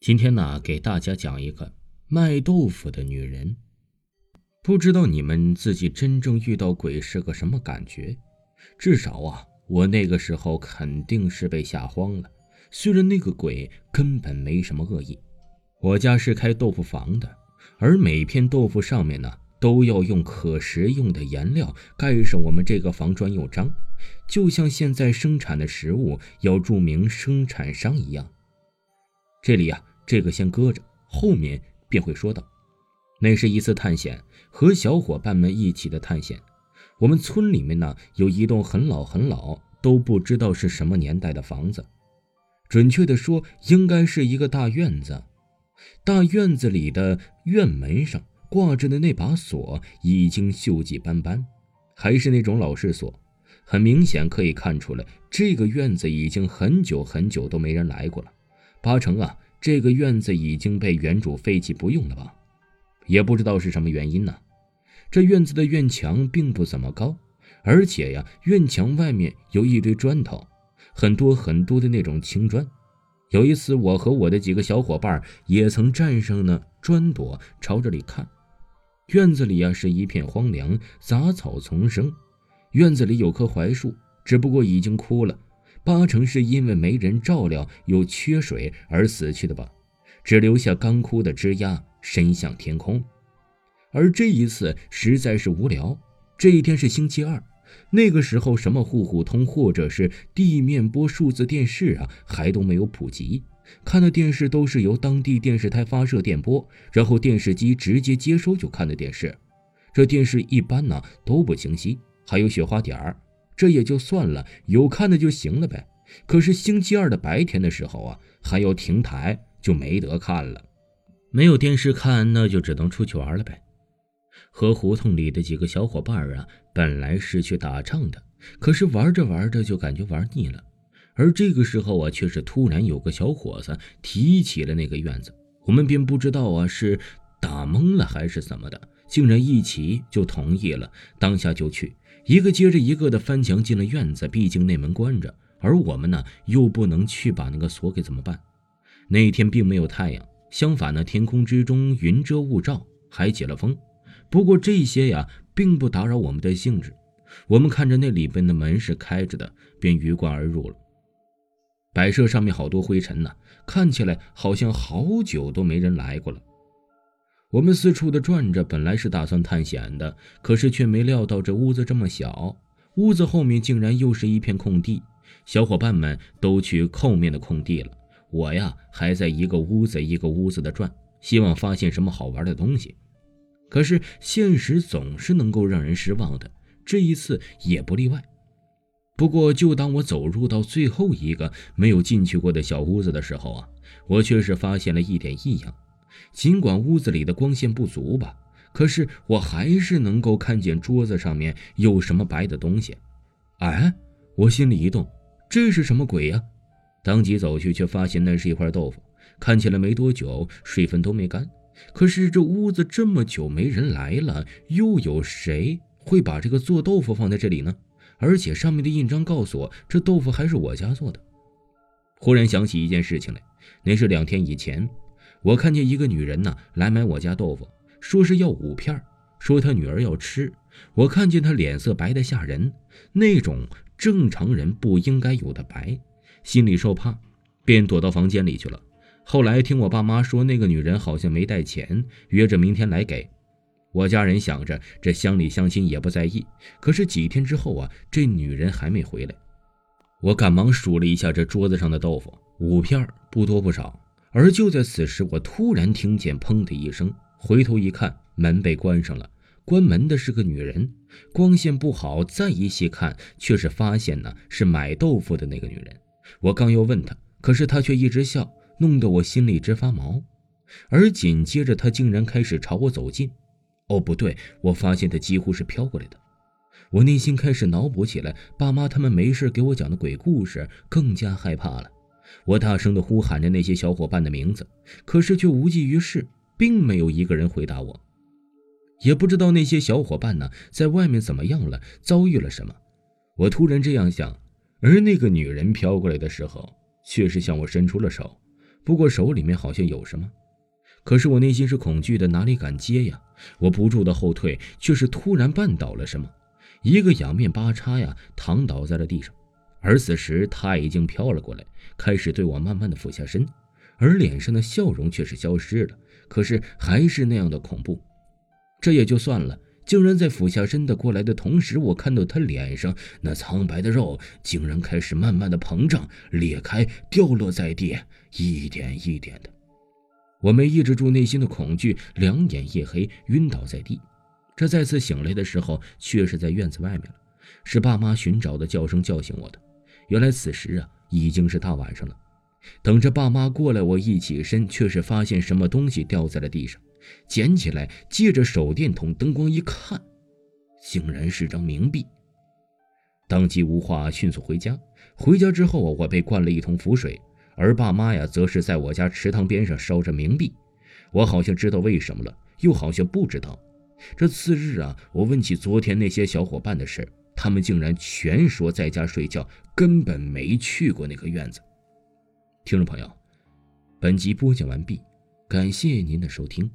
今天呢，给大家讲一个卖豆腐的女人。不知道你们自己真正遇到鬼是个什么感觉？至少啊，我那个时候肯定是被吓慌了。虽然那个鬼根本没什么恶意。我家是开豆腐房的，而每片豆腐上面呢，都要用可食用的颜料盖上我们这个房专用章，就像现在生产的食物要注明生产商一样。这里呀。这个先搁着，后面便会说到。那是一次探险，和小伙伴们一起的探险。我们村里面呢有一栋很老很老，都不知道是什么年代的房子。准确的说，应该是一个大院子。大院子里的院门上挂着的那把锁已经锈迹斑斑，还是那种老式锁。很明显可以看出来，这个院子已经很久很久都没人来过了，八成啊。这个院子已经被原主废弃不用了吧？也不知道是什么原因呢。这院子的院墙并不怎么高，而且呀，院墙外面有一堆砖头，很多很多的那种青砖。有一次，我和我的几个小伙伴也曾站上那砖垛，朝这里看。院子里啊是一片荒凉，杂草丛生。院子里有棵槐树，只不过已经枯了。八成是因为没人照料又缺水而死去的吧，只留下干枯的枝桠伸向天空。而这一次实在是无聊。这一天是星期二，那个时候什么户户通或者是地面播数字电视啊，还都没有普及。看的电视都是由当地电视台发射电波，然后电视机直接接收就看的电视。这电视一般呢都不清晰，还有雪花点儿。这也就算了，有看的就行了呗。可是星期二的白天的时候啊，还要停台，就没得看了。没有电视看，那就只能出去玩了呗。和胡同里的几个小伙伴啊，本来是去打仗的，可是玩着玩着就感觉玩腻了。而这个时候啊，却是突然有个小伙子提起了那个院子，我们便不知道啊是打懵了还是怎么的，竟然一起就同意了，当下就去。一个接着一个的翻墙进了院子，毕竟内门关着，而我们呢又不能去把那个锁给怎么办？那天并没有太阳，相反呢，天空之中云遮雾罩，还起了风。不过这些呀，并不打扰我们的兴致。我们看着那里边的门是开着的，便鱼贯而入了。摆设上面好多灰尘呢，看起来好像好久都没人来过了。我们四处的转着，本来是打算探险的，可是却没料到这屋子这么小，屋子后面竟然又是一片空地。小伙伴们都去后面的空地了，我呀还在一个屋子一个屋子的转，希望发现什么好玩的东西。可是现实总是能够让人失望的，这一次也不例外。不过，就当我走入到最后一个没有进去过的小屋子的时候啊，我却是发现了一点异样。尽管屋子里的光线不足吧，可是我还是能够看见桌子上面有什么白的东西。哎，我心里一动，这是什么鬼呀？当即走去，却发现那是一块豆腐，看起来没多久，水分都没干。可是这屋子这么久没人来了，又有谁会把这个做豆腐放在这里呢？而且上面的印章告诉我，这豆腐还是我家做的。忽然想起一件事情来，那是两天以前。我看见一个女人呢，来买我家豆腐，说是要五片，说她女儿要吃。我看见她脸色白得吓人，那种正常人不应该有的白，心里受怕，便躲到房间里去了。后来听我爸妈说，那个女人好像没带钱，约着明天来给。我家人想着这乡里乡亲也不在意，可是几天之后啊，这女人还没回来。我赶忙数了一下这桌子上的豆腐，五片，不多不少。而就在此时，我突然听见“砰”的一声，回头一看，门被关上了。关门的是个女人，光线不好，再一细看，却是发现呢是买豆腐的那个女人。我刚要问她，可是她却一直笑，弄得我心里直发毛。而紧接着她竟然开始朝我走近。哦，不对，我发现她几乎是飘过来的。我内心开始脑补起来爸妈他们没事给我讲的鬼故事，更加害怕了。我大声的呼喊着那些小伙伴的名字，可是却无济于事，并没有一个人回答我。也不知道那些小伙伴呢，在外面怎么样了，遭遇了什么。我突然这样想，而那个女人飘过来的时候，却是向我伸出了手，不过手里面好像有什么。可是我内心是恐惧的，哪里敢接呀？我不住的后退，却是突然绊倒了什么，一个仰面八叉呀，躺倒在了地上。而此时他已经飘了过来，开始对我慢慢的俯下身，而脸上的笑容却是消失了，可是还是那样的恐怖。这也就算了，竟然在俯下身的过来的同时，我看到他脸上那苍白的肉竟然开始慢慢的膨胀、裂开、掉落在地，一点一点的。我没抑制住内心的恐惧，两眼一黑，晕倒在地。这再次醒来的时候，却是在院子外面了，是爸妈寻找的叫声叫醒我的。原来此时啊，已经是大晚上了。等着爸妈过来，我一起身，却是发现什么东西掉在了地上，捡起来，借着手电筒灯光一看，竟然是张冥币。当即无话，迅速回家。回家之后啊，我被灌了一桶符水。而爸妈呀，则是在我家池塘边上烧着冥币。我好像知道为什么了，又好像不知道。这次日啊，我问起昨天那些小伙伴的事，他们竟然全说在家睡觉，根本没去过那个院子。听众朋友，本集播讲完毕，感谢您的收听。